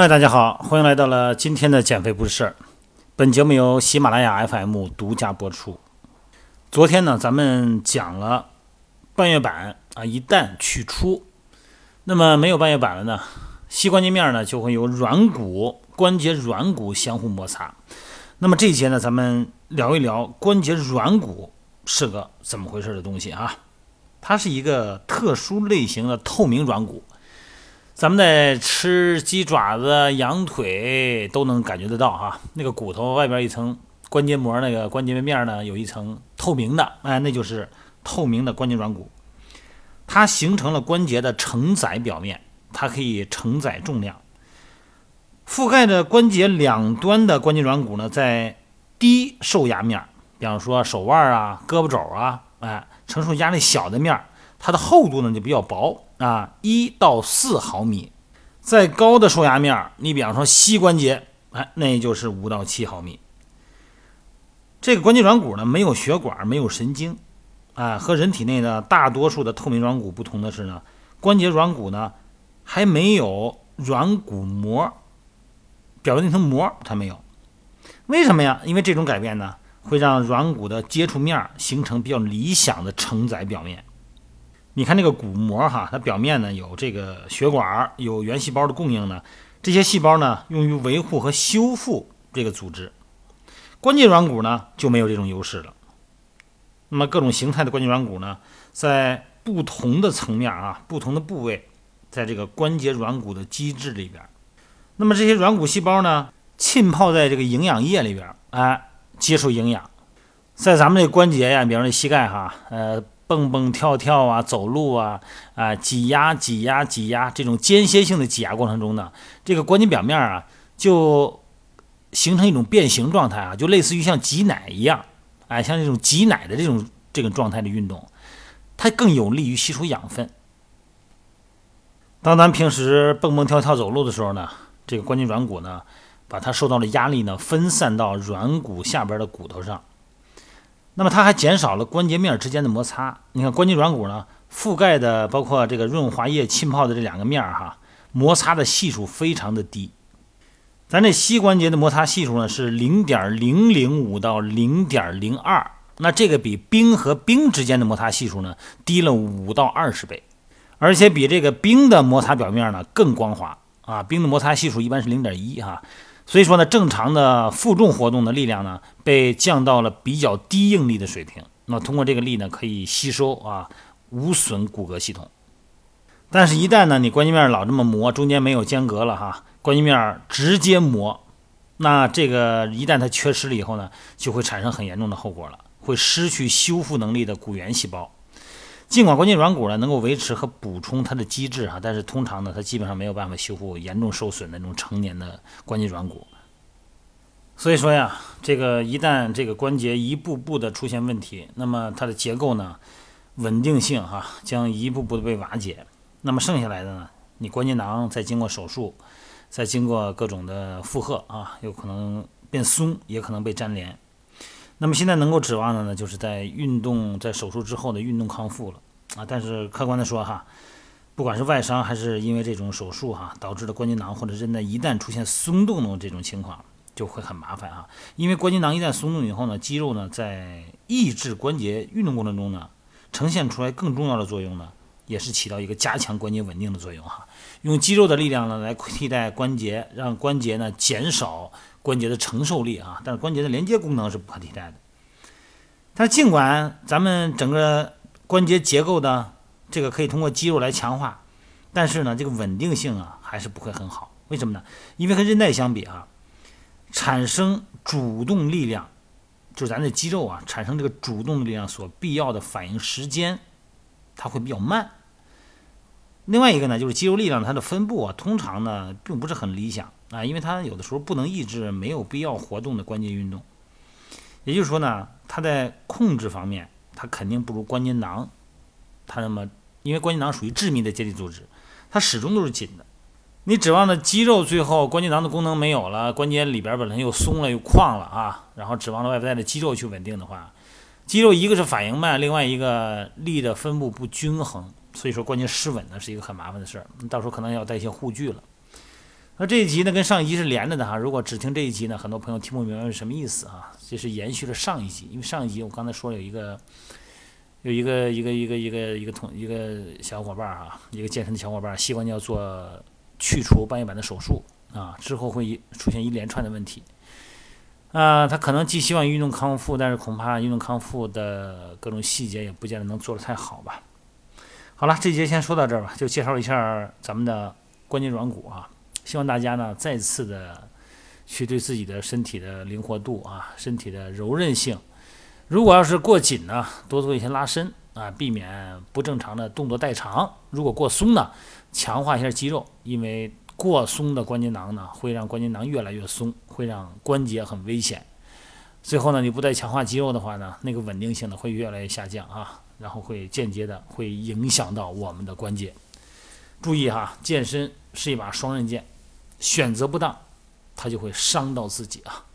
嗨，大家好，欢迎来到了今天的减肥不是事儿。本节目由喜马拉雅 FM 独家播出。昨天呢，咱们讲了半月板啊，一旦取出，那么没有半月板了呢，膝关节面呢就会有软骨、关节软骨相互摩擦。那么这一节呢，咱们聊一聊关节软骨是个怎么回事的东西啊？它是一个特殊类型的透明软骨。咱们在吃鸡爪子、羊腿都能感觉得到哈，那个骨头外边一层关节膜，那个关节面呢有一层透明的，哎，那就是透明的关节软骨。它形成了关节的承载表面，它可以承载重量。覆盖着关节两端的关节软骨呢，在低受压面，比方说手腕啊、胳膊肘啊，哎，承受压力小的面，它的厚度呢就比较薄。啊，一到四毫米，再高的受压面，你比方说膝关节，哎，那就是五到七毫米。这个关节软骨呢，没有血管，没有神经，啊，和人体内的大多数的透明软骨不同的是呢，关节软骨呢还没有软骨膜，表面那层膜它没有。为什么呀？因为这种改变呢，会让软骨的接触面形成比较理想的承载表面。你看这个骨膜哈，它表面呢有这个血管，有原细胞的供应呢。这些细胞呢用于维护和修复这个组织。关节软骨呢就没有这种优势了。那么各种形态的关节软骨呢，在不同的层面啊、不同的部位，在这个关节软骨的基质里边，那么这些软骨细胞呢浸泡在这个营养液里边，哎，接受营养。在咱们这关节呀，比方说膝盖哈，呃。蹦蹦跳跳啊，走路啊，啊，挤压、挤压、挤压，这种间歇性的挤压过程中呢，这个关节表面啊，就形成一种变形状态啊，就类似于像挤奶一样，哎，像这种挤奶的这种这个状态的运动，它更有利于吸收养分。当咱平时蹦蹦跳跳走路的时候呢，这个关节软骨呢，把它受到的压力呢，分散到软骨下边的骨头上。那么它还减少了关节面之间的摩擦。你看关节软骨呢，覆盖的包括这个润滑液浸泡的这两个面儿哈，摩擦的系数非常的低。咱这膝关节的摩擦系数呢是零点零零五到零点零二，那这个比冰和冰之间的摩擦系数呢低了五到二十倍，而且比这个冰的摩擦表面呢更光滑啊。冰的摩擦系数一般是零点一哈。所以说呢，正常的负重活动的力量呢，被降到了比较低应力的水平。那通过这个力呢，可以吸收啊，无损骨骼系统。但是，一旦呢，你关节面老这么磨，中间没有间隔了哈，关节面直接磨，那这个一旦它缺失了以后呢，就会产生很严重的后果了，会失去修复能力的骨原细胞。尽管关节软骨呢能够维持和补充它的机制哈，但是通常呢它基本上没有办法修复严重受损的那种成年的关节软骨。所以说呀，这个一旦这个关节一步步的出现问题，那么它的结构呢稳定性哈将一步步的被瓦解。那么剩下来的呢，你关节囊再经过手术，再经过各种的负荷啊，有可能变松，也可能被粘连。那么现在能够指望的呢，就是在运动在手术之后的运动康复了啊。但是客观的说哈，不管是外伤还是因为这种手术哈导致的关节囊或者韧带一旦出现松动的这种情况，就会很麻烦哈。因为关节囊一旦松动以后呢，肌肉呢在抑制关节运动过程中呢，呈现出来更重要的作用呢，也是起到一个加强关节稳定的作用哈。用肌肉的力量呢来替代关节，让关节呢减少。关节的承受力啊，但是关节的连接功能是不可替代的。但是尽管咱们整个关节结构的这个可以通过肌肉来强化，但是呢，这个稳定性啊还是不会很好。为什么呢？因为和韧带相比啊，产生主动力量，就是咱的肌肉啊产生这个主动力量所必要的反应时间，它会比较慢。另外一个呢，就是肌肉力量它的分布啊，通常呢并不是很理想。啊，因为它有的时候不能抑制没有必要活动的关节运动，也就是说呢，它在控制方面，它肯定不如关节囊。它那么，因为关节囊属于致密的结缔组织，它始终都是紧的。你指望的肌肉最后关节囊的功能没有了，关节里边本身又松了又旷了啊，然后指望着外在的肌肉去稳定的话，肌肉一个是反应慢，另外一个力的分布不均衡，所以说关节失稳呢是一个很麻烦的事儿，到时候可能要带一些护具了。那这一集呢，跟上一集是连着的哈。如果只听这一集呢，很多朋友听不明白是什么意思啊。这是延续了上一集，因为上一集我刚才说了有一个，有一个一个一个一个一个同一个小伙伴儿哈，一个健身的小伙伴儿，膝关节要做去除半月板的手术啊，之后会出现一连串的问题。啊，他可能寄希望运动康复，但是恐怕运动康复的各种细节也不见得能做得太好吧。好了，这节先说到这儿吧，就介绍一下咱们的关节软骨啊。希望大家呢再次的去对自己的身体的灵活度啊，身体的柔韧性，如果要是过紧呢，多做一些拉伸啊，避免不正常的动作代偿；如果过松呢，强化一下肌肉，因为过松的关节囊呢会让关节囊越来越松，会让关节很危险。最后呢，你不再强化肌肉的话呢，那个稳定性呢会越来越下降啊，然后会间接的会影响到我们的关节。注意哈，健身是一把双刃剑。选择不当，它就会伤到自己啊。